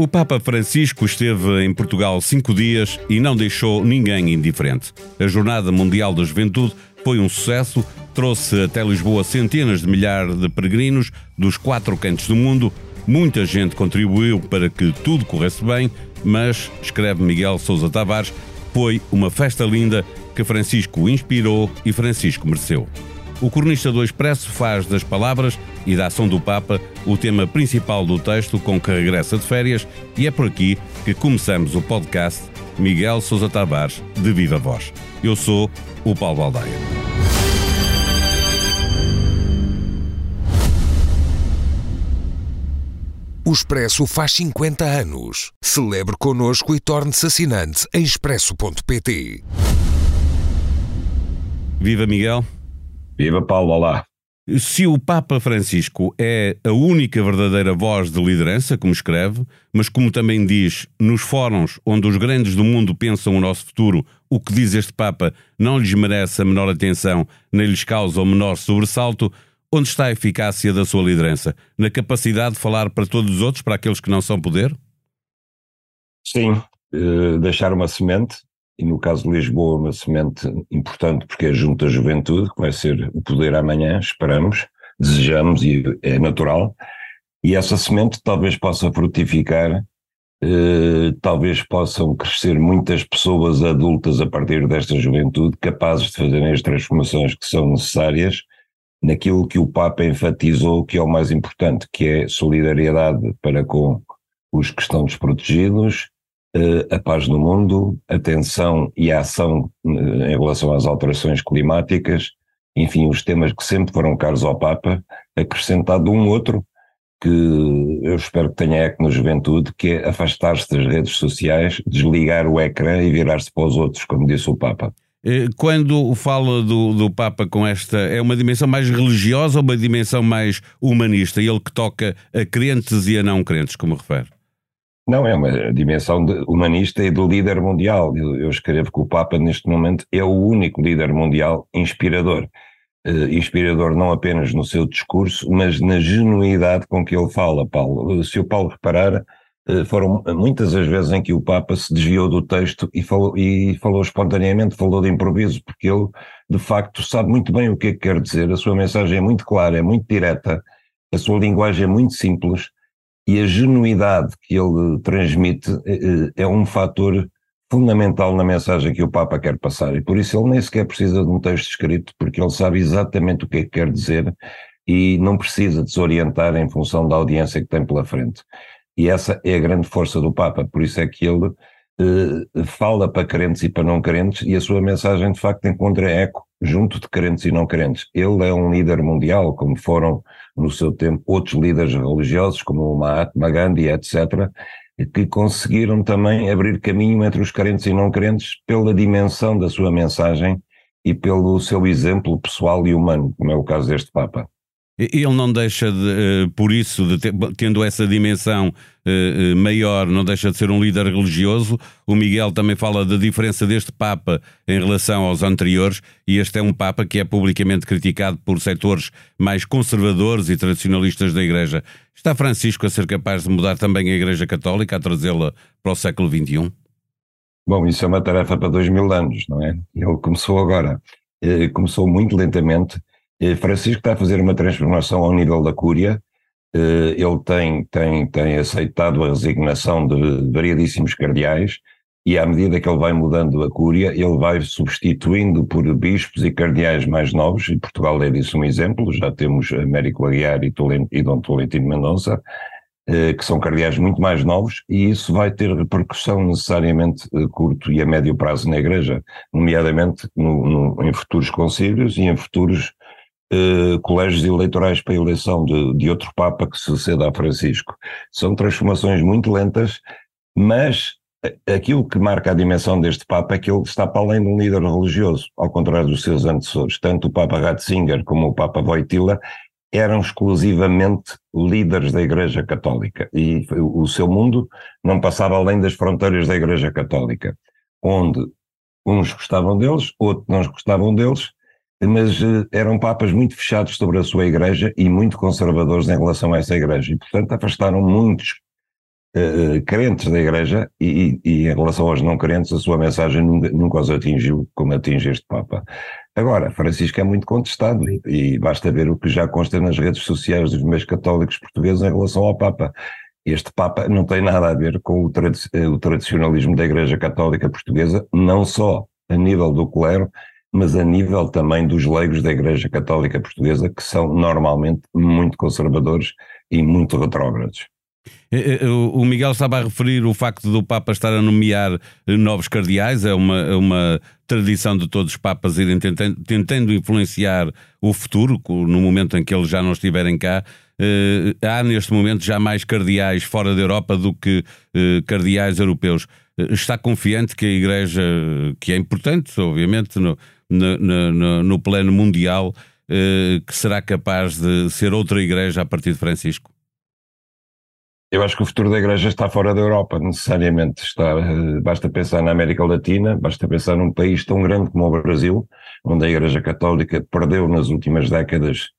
O Papa Francisco esteve em Portugal cinco dias e não deixou ninguém indiferente. A Jornada Mundial da Juventude foi um sucesso, trouxe até Lisboa centenas de milhares de peregrinos dos quatro cantos do mundo. Muita gente contribuiu para que tudo corresse bem, mas, escreve Miguel Sousa Tavares, foi uma festa linda que Francisco inspirou e Francisco mereceu. O cronista do Expresso faz das palavras e da ação do Papa o tema principal do texto com que regressa de férias e é por aqui que começamos o podcast Miguel Sousa Tavares de Viva Voz. Eu sou o Paulo Baldaia. O Expresso faz 50 anos. Celebre connosco e torne-se assinante em expresso.pt. Viva Miguel! Viva Paulo, olá. Se o Papa Francisco é a única verdadeira voz de liderança, como escreve, mas como também diz, nos fóruns onde os grandes do mundo pensam o nosso futuro, o que diz este Papa não lhes merece a menor atenção, nem lhes causa o menor sobressalto, onde está a eficácia da sua liderança? Na capacidade de falar para todos os outros, para aqueles que não são poder? Sim, uh, deixar uma semente, e no caso de Lisboa, uma semente importante, porque é junto à juventude, que vai ser o poder amanhã, esperamos, desejamos e é natural. E essa semente talvez possa frutificar, eh, talvez possam crescer muitas pessoas adultas a partir desta juventude, capazes de fazerem as transformações que são necessárias naquilo que o Papa enfatizou que é o mais importante, que é solidariedade para com os que estão desprotegidos, a paz no mundo, atenção e a ação eh, em relação às alterações climáticas, enfim, os temas que sempre foram caros ao Papa, acrescentado um outro que eu espero que tenha eco na juventude, que é afastar-se das redes sociais, desligar o ecrã e virar-se para os outros, como disse o Papa. Eh, quando fala do, do Papa com esta, é uma dimensão mais religiosa ou uma dimensão mais humanista? Ele que toca a crentes e a não crentes, como refere? Não, é uma dimensão humanista e de líder mundial. Eu, eu, escrevo que o Papa, neste momento, é o único líder mundial inspirador. Uh, inspirador não apenas no seu discurso, mas na genuidade com que ele fala, Paulo. Se o Paulo reparar, uh, foram muitas as vezes em que o Papa se desviou do texto e falou, e falou espontaneamente, falou de improviso, porque ele, de facto, sabe muito bem o que é que quer dizer. A sua mensagem é muito clara, é muito direta, a sua linguagem é muito simples e a genuidade que ele transmite eh, eh, é um fator fundamental na mensagem que o Papa quer passar e por isso ele nem sequer precisa de um texto escrito porque ele sabe exatamente o que é que quer dizer e não precisa desorientar em função da audiência que tem pela frente. E essa é a grande força do Papa, por isso é que ele eh, fala para crentes e para não crentes e a sua mensagem de facto encontra eco junto de crentes e não crentes. Ele é um líder mundial, como foram no seu tempo outros líderes religiosos, como o Mahatma Gandhi, etc., que conseguiram também abrir caminho entre os crentes e não crentes pela dimensão da sua mensagem e pelo seu exemplo pessoal e humano, como é o caso deste Papa. Ele não deixa, de, eh, por isso, de ter, tendo essa dimensão eh, eh, maior, não deixa de ser um líder religioso. O Miguel também fala da diferença deste Papa em relação aos anteriores, e este é um Papa que é publicamente criticado por setores mais conservadores e tradicionalistas da Igreja. Está Francisco a ser capaz de mudar também a Igreja Católica, a trazê-la para o século XXI? Bom, isso é uma tarefa para dois mil anos, não é? Ele começou agora. Começou muito lentamente Francisco está a fazer uma transformação ao nível da Cúria. Eh, ele tem, tem, tem aceitado a resignação de variadíssimos cardeais e à medida que ele vai mudando a Cúria, ele vai substituindo por bispos e cardeais mais novos, e Portugal é disso um exemplo, já temos Américo Aguiar e, Tolent, e Dom Tolentino Mendonça, eh, que são cardeais muito mais novos, e isso vai ter repercussão necessariamente curto e a médio prazo na Igreja, nomeadamente no, no, em futuros concílios e em futuros eh, colégios eleitorais para a eleição de, de outro Papa que suceda a Francisco. São transformações muito lentas, mas aquilo que marca a dimensão deste Papa é que ele está para além de um líder religioso, ao contrário dos seus antecessores. Tanto o Papa Ratzinger como o Papa Wojtyla eram exclusivamente líderes da Igreja Católica e o seu mundo não passava além das fronteiras da Igreja Católica, onde uns gostavam deles, outros não gostavam deles, mas uh, eram papas muito fechados sobre a sua igreja e muito conservadores em relação a essa igreja, e portanto afastaram muitos uh, crentes da Igreja e, e, em relação aos não crentes, a sua mensagem nunca, nunca os atingiu como atinge este Papa. Agora, Francisco é muito contestado e, basta ver o que já consta nas redes sociais dos meios católicos portugueses em relação ao Papa. Este Papa não tem nada a ver com o, o tradicionalismo da Igreja Católica Portuguesa, não só a nível do clero, mas a nível também dos leigos da Igreja Católica Portuguesa, que são normalmente muito conservadores e muito retrógrados. É, é, o Miguel estava a referir o facto do Papa estar a nomear novos cardeais, é uma, é uma tradição de todos os Papas irem tentando, tentando influenciar o futuro, no momento em que eles já não estiverem cá. Há neste momento já mais cardeais fora da Europa do que cardeais europeus. Está confiante que a Igreja, que é importante, obviamente, no, no, no, no plano mundial, que será capaz de ser outra Igreja a partir de Francisco? Eu acho que o futuro da Igreja está fora da Europa, necessariamente. Está, eh, basta pensar na América Latina, basta pensar num país tão grande como o Brasil, onde a Igreja Católica perdeu nas últimas décadas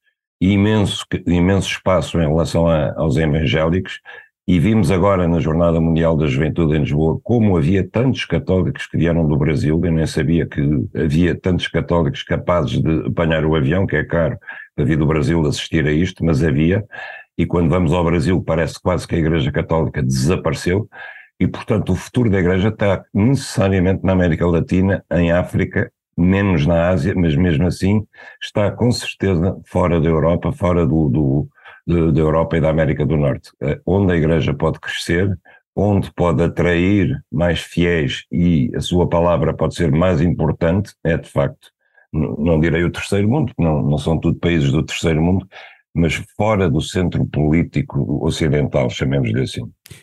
imenso, imenso espaço em relação a, aos evangélicos, e vimos agora na Jornada Mundial da Juventude em Lisboa como havia tantos católicos que vieram do Brasil, eu nem sabia que havia tantos católicos capazes de apanhar o avião, que é caro para vir do Brasil assistir a isto, mas havia, e quando vamos ao Brasil parece quase que a Igreja Católica desapareceu, e portanto o futuro da Igreja está necessariamente na América Latina, em África, menos na Ásia, mas mesmo assim está com certeza fora da Europa, fora do, do da Europa e da América do Norte, eh, onde a Igreja pode crescer, onde pode atrair mais fiéis e a sua palavra pode ser mais importante, é de facto, não direi o terceiro mundo, não, não são tudo países do terceiro mundo, mas fora do centro político ocidental, chamemos-lhe assim.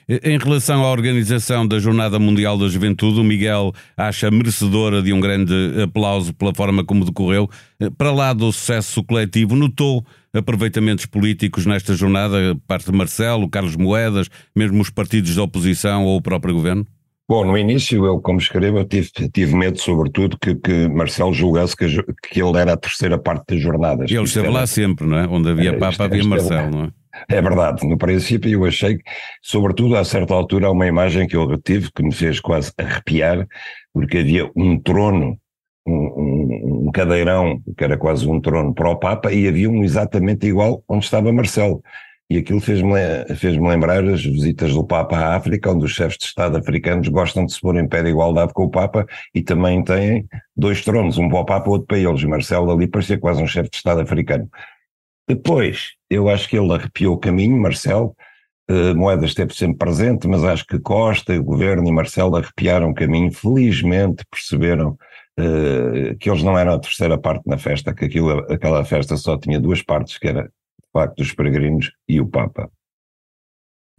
Em relação à organização da Jornada Mundial da Juventude, o Miguel acha merecedora de um grande aplauso pela forma como decorreu. Para lá do sucesso coletivo, notou aproveitamentos políticos nesta jornada, parte de Marcelo, Carlos Moedas, mesmo os partidos da oposição ou o próprio governo? Bom, no início, eu, como escrevo, tive, tive medo, sobretudo, que, que Marcelo julgasse que, que ele era a terceira parte das jornadas. Ele esteve lá sempre, não é? Onde havia é, Papa, havia Marcelo, não é? É verdade, no princípio eu achei que, sobretudo a certa altura, há uma imagem que eu retive que me fez quase arrepiar, porque havia um trono, um, um cadeirão, que era quase um trono para o Papa, e havia um exatamente igual onde estava Marcelo. E aquilo fez-me fez lembrar as visitas do Papa à África, onde os chefes de Estado africanos gostam de se pôr em pé de igualdade com o Papa e também têm dois tronos, um para o Papa e outro para eles. Marcelo ali parecia quase um chefe de Estado africano. Depois, eu acho que ele arrepiou o caminho, Marcelo, uh, Moedas esteve sempre presente, mas acho que Costa, o governo e Marcelo arrepiaram o caminho, felizmente perceberam que eles não eram a terceira parte na festa, que aquilo, aquela festa só tinha duas partes, que era facto dos peregrinos e o Papa.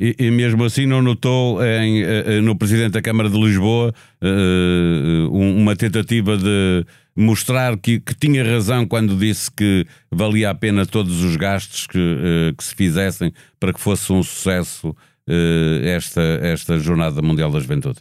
E, e, mesmo assim não notou em, eh, eh, no Presidente da Câmara de Lisboa uma tentativa de mostrar que, que, tinha razão quando disse que valia a pena todos os gastos que, que se fizessem para que fosse um sucesso esta, esta Jornada Mundial da Juventude?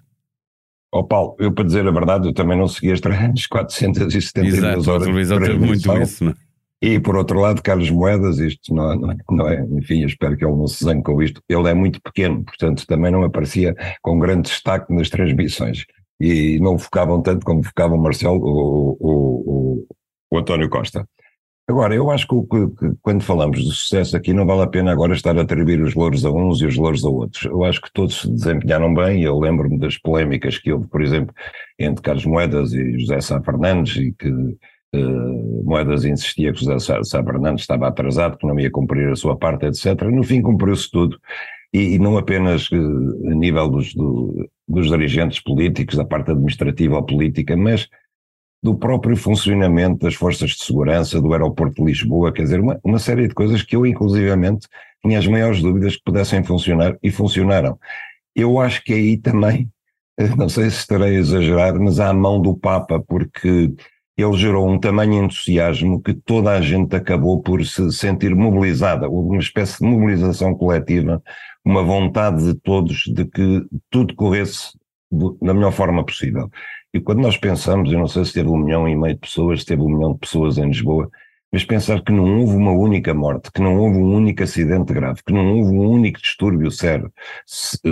Ó oh Paulo, eu para dizer a verdade, eu também não segui as 472 Exato, horas. A televisão teve muito isso, não é? E por outro lado, Carlos Moedas, isto não, não, não, é, enfim, eu espero que ele não se zangue com isto, ele é muito pequeno, portanto também não aparecia com grande destaque nas transmissões. E não focavam tanto como focava o Marcelo ou o, o, António Costa. Agora, eu acho que, que, quando falamos de sucesso aqui não vale a pena agora estar a atribuir os louros a uns e os louros a outros. Eu acho que todos se desempenharam bem, eu lembro-me das polémicas que houve, por exemplo, entre Carlos Moedas e José Sá Fernandes e que Uh, Moedas insistia que José Sá Fernandes estava atrasado, que não ia cumprir a sua parte, etc. No fim cumpriu-se tudo, e, e, não apenas uh, a nível dos, do, dos dirigentes políticos, da parte administrativa ou política, mas do próprio funcionamento das forças de segurança, do aeroporto de Lisboa, quer dizer, uma, uma série de coisas que eu inclusivamente tinha as maiores dúvidas que pudessem funcionar e funcionaram. Eu acho que aí também, não sei se estarei a exagerar, mas há a mão do Papa, porque ele gerou um tamanho entusiasmo que toda a gente acabou por se sentir mobilizada, uma espécie de mobilização coletiva, uma vontade de todos de que tudo corresse da melhor forma possível. E quando nós pensamos, eu não sei se teve um milhão e meio de pessoas, se teve um milhão de pessoas em Lisboa, mas pensar que não houve uma única morte, que não houve um único acidente grave, que não houve um único distúrbio sério,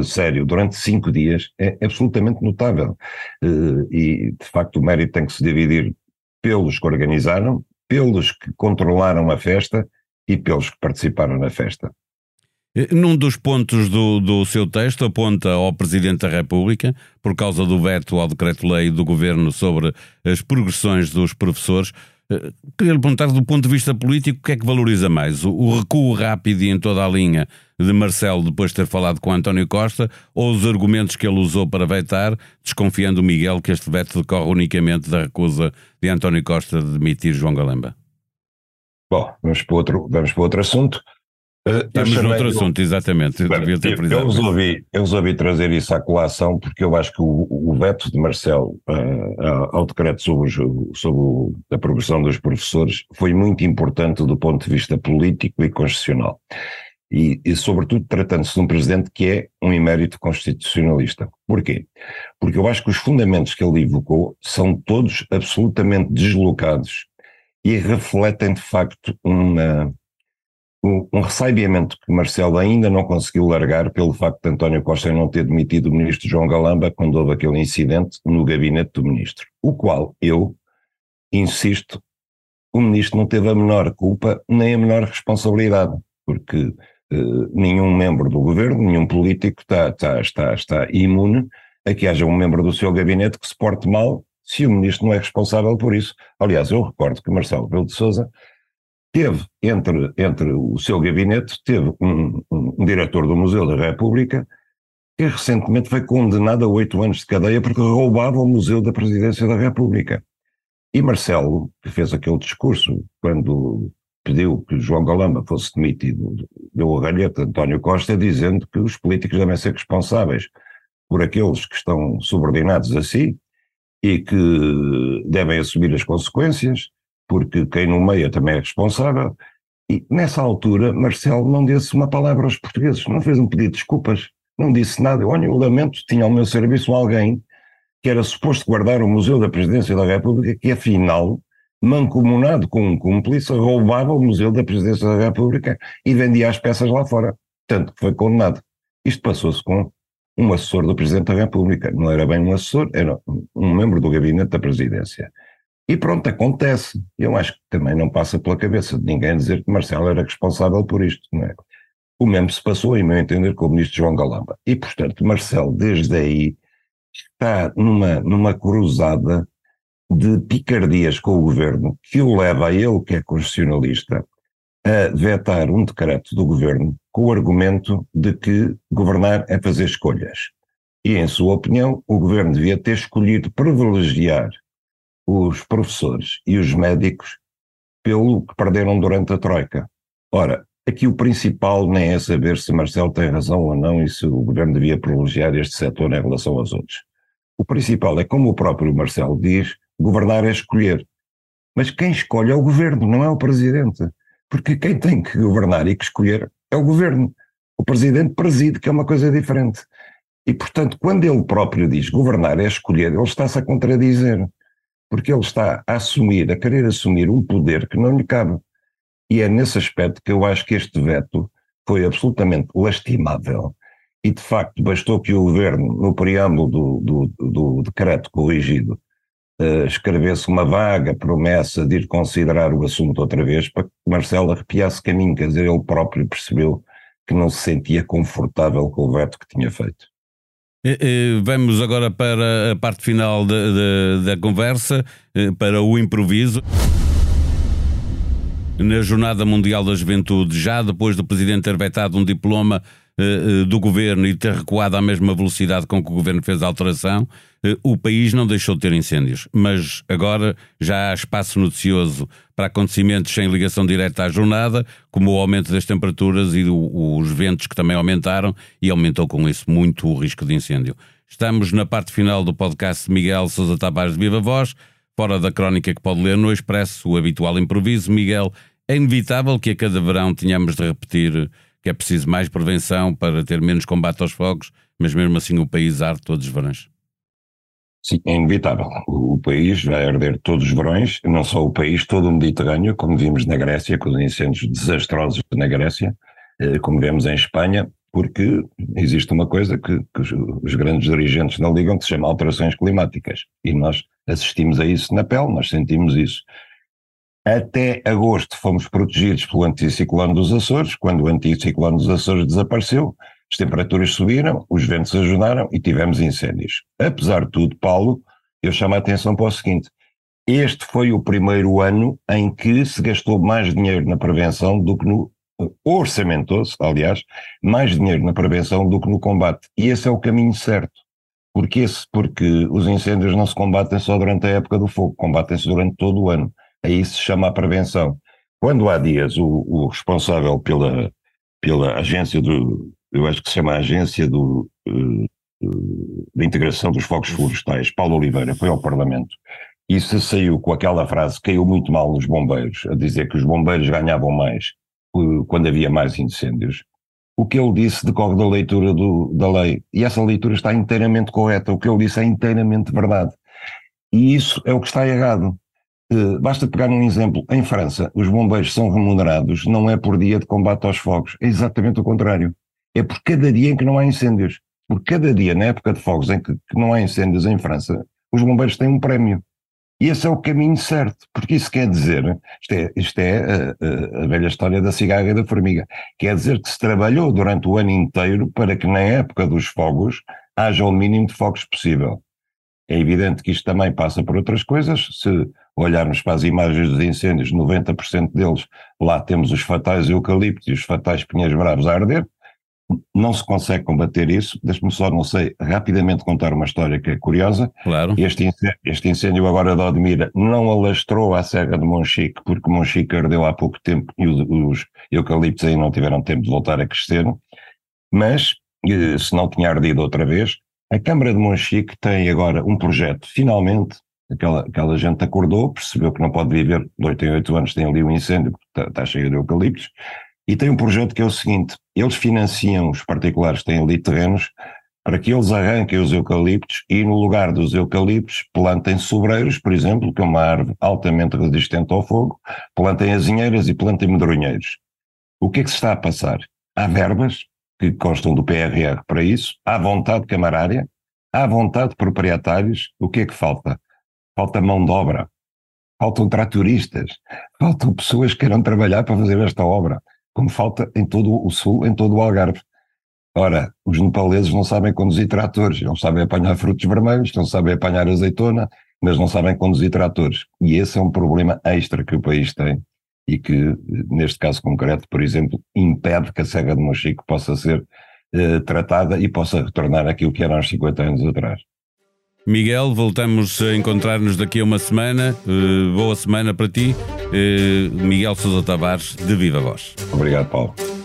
sério durante cinco dias, é absolutamente notável. Eh, e, de facto, o mérito tem que se dividir pelos que organizaram, pelos que controlaram a festa e pelos que participaram na festa. Num dos pontos do, do seu texto, aponta ao Presidente da República, por causa do veto ao decreto-lei do Governo sobre as progressões dos professores. Eh, queria lhe perguntar, do ponto de vista político, o que é que valoriza mais? O recuo rápido e em toda a linha de Marcelo depois de ter falado com António Costa ou os argumentos que ele usou para vetar, desconfiando Miguel que este veto decorre unicamente da recusa de António Costa de demitir João Galamba? Bom, vamos para outro, vamos para outro assunto. Uh, Estamos noutro assunto, exatamente. Eu, devia ter eu, eu, resolvi, eu resolvi trazer isso à colação porque eu acho que o, o veto de Marcelo uh, ao decreto sobre, sobre a progressão dos professores foi muito importante do ponto de vista político e constitucional. E, e sobretudo, tratando-se de um presidente que é um emérito constitucionalista. Porquê? Porque eu acho que os fundamentos que ele evocou são todos absolutamente deslocados e refletem, de facto, uma um, um ressabiamento que Marcelo ainda não conseguiu largar pelo facto de António Costa não ter demitido o ministro João Galamba quando houve aquele incidente no gabinete do ministro, o qual eu insisto, o ministro não teve a menor culpa nem a menor responsabilidade, porque eh, nenhum membro do governo, nenhum político está, está, está, está imune a que haja um membro do seu gabinete que se porte mal se o ministro não é responsável por isso. Aliás, eu recordo que Marcelo Rebelo de Sousa teve entre, entre o seu gabinete, teve um, um, um diretor do Museu da República que recentemente foi condenado a oito anos de cadeia porque roubava o Museu da Presidência da República. E Marcelo, que fez aquele discurso quando pediu que João Galamba fosse demitido, deu a galheta a António Costa, dizendo que os políticos devem ser responsáveis por aqueles que estão subordinados a si e que devem assumir as consequências porque quem nomeia também é responsável. E nessa altura, Marcelo não disse uma palavra aos portugueses, não fez um pedido de desculpas, não disse nada. Olha, eu lamento, tinha ao meu serviço alguém que era suposto guardar o Museu da Presidência da República, que afinal, mancomunado com um cúmplice, roubava o Museu da Presidência da República e vendia as peças lá fora. Tanto que foi condenado. Isto passou-se com um assessor do Presidente da República. Não era bem um assessor, era um membro do gabinete da Presidência. E pronto, acontece. Eu acho que também não passa pela cabeça de ninguém dizer que Marcelo era responsável por isto, não é? O mesmo se passou, em meu entender, com o ministro João Galamba. E, portanto, Marcelo, desde aí, está numa, numa cruzada de picardias com o governo que o leva a ele, que é constitucionalista, a vetar um decreto do governo com o argumento de que governar é fazer escolhas. E, em sua opinião, o governo devia ter escolhido privilegiar os professores e os médicos pelo que perderam durante a Troika. Ora, aqui o principal nem é saber se Marcelo tem razão ou não e se o governo devia privilegiar este setor em relação aos outros. O principal é, como o próprio Marcelo diz, governar é escolher. Mas quem escolhe é o governo, não é o presidente. Porque quem tem que governar e que escolher é o governo. O presidente preside, que é uma coisa diferente. E, portanto, quando ele próprio diz governar é escolher, ele está-se a contradizer porque ele está a assumir, a querer assumir um poder que não lhe cabe. E é nesse aspecto que eu acho que este veto foi absolutamente lastimável. E, de facto, bastou que o governo, no preâmbulo do, do, do decreto corrigido, uh, escrevesse uma vaga promessa de ir considerar o assunto outra vez para que Marcelo arrepiasse caminho, quer dizer, ele próprio percebeu que não se sentia confortável com o veto que tinha feito. Eh, eh, vamos agora para a parte final da, da, conversa, eh, para o improviso. Na Jornada Mundial da Juventude, já depois do Presidente ter vetado um diploma do governo e ter recuado à mesma velocidade com que o governo fez a alteração, uh, o país não deixou de ter incêndios. Mas agora já há espaço noticioso para acontecimentos sem ligação direta à jornada, como o aumento das temperaturas e o, os ventos que também aumentaram, e aumentou com isso muito o risco de incêndio. Estamos na parte final do podcast de Miguel Sousa Tavares de Viva Voz, fora da crónica que pode ler no Expresso, o habitual improviso. Miguel, é inevitável que a cada verão tenhamos de repetir que é preciso mais prevenção para ter menos combate aos fogos, mas mesmo assim o país arde todos os verões. Sim, é inevitável. O país vai arder todos os verões, não só o país, todo o Mediterrâneo, como vimos na Grécia, com os incêndios desastrosos na Grécia, eh, como vemos em Espanha, porque existe uma coisa que, que os, os, grandes dirigentes não ligam, que se chama alterações climáticas. E nós assistimos a isso na pele, nós sentimos isso. Até agosto fomos protegidos pelo anticiclone dos Açores, quando o anticiclone dos Açores desapareceu, as temperaturas subiram, os ventos ajudaram e tivemos incêndios. Apesar de tudo, Paulo, eu chamo a atenção para o seguinte: este foi o primeiro ano em que se gastou mais dinheiro na prevenção do que no. Orçamentou-se, aliás, mais dinheiro na prevenção do que no combate. E esse é o caminho certo. Porque, esse, porque os incêndios não se combatem só durante a época do fogo, combatem-se durante todo o ano. Aí se chama a prevenção. Quando há dias o, o responsável pela, pela agência do, eu acho que se chama a Agência do, uh, de Integração dos Fogos Florestais, Paulo Oliveira, foi ao Parlamento e se saiu com aquela frase, caiu muito mal nos bombeiros, a dizer que os bombeiros ganhavam mais uh, quando havia mais incêndios. O que ele disse decorre da leitura do, da lei. E essa leitura está inteiramente correta. O que ele disse é inteiramente verdade. E isso é o que está errado. Uh, basta pegar um exemplo. Em França, os bombeiros são remunerados não é por dia de combate aos fogos, é exatamente o contrário é por cada dia em que não há incêndios. Por cada dia, na época de fogos em que, que não há incêndios em França, os bombeiros têm um prémio. E esse é o caminho certo, porque isso quer dizer, isto é, isto é a, a, a, velha história da cigarra e da formiga, quer dizer que se trabalhou durante o ano inteiro para que na época dos fogos haja o mínimo de fogos possível. É evidente que isto também passa por outras coisas, se olharmos para as imagens dos incêndios, 90% deles, lá temos os fatais eucaliptos e os fatais pinheiros bravos a arder, não se consegue combater isso. Deixe-me só, não sei, rapidamente contar uma história que é curiosa. Claro. Este incêndio, este incêndio agora de Odmira não alastrou à Serra de Monchique, porque Monchique ardeu há pouco tempo e os, os eucaliptos aí não tiveram tempo de voltar a crescer. Mas, eh, se não tinha ardido outra vez, a Câmara de Monchique tem agora um projeto, finalmente, aquela, aquela gente acordou, percebeu que não pode viver de 8 em 8 anos, tem ali um incêndio, está, está cheio de eucaliptos, e tem um projeto que é o seguinte: eles financiam os particulares que têm ali terrenos para que eles arranquem os eucaliptos e, no lugar dos eucaliptos, plantem sobreiros, por exemplo, que é uma árvore altamente resistente ao fogo, plantem azinheiras e plantem medronheiros. O que é que se está a passar? Há verbas que constam do PRR para isso, há vontade camarária, há vontade de proprietários. O que é que falta? Falta mão de obra, faltam tratoristas, faltam pessoas que queiram trabalhar para fazer esta obra como falta em todo o sul, em todo o Algarve. Ora, os nepaleses não sabem conduzir tratores, não sabem apanhar frutos vermelhos, não sabem apanhar azeitona, mas não sabem conduzir tratores. E esse é um problema extra que o país tem e que, neste caso concreto, por exemplo, impede que a Serra de Monchique possa ser eh, tratada e possa retornar aquilo que era há uns 50 anos atrás. Miguel, voltamos a encontrar-nos daqui a uma semana. Uh, boa semana para ti. Uh, Miguel Sousa Tavares, de Viva Voz. Obrigado, Paulo.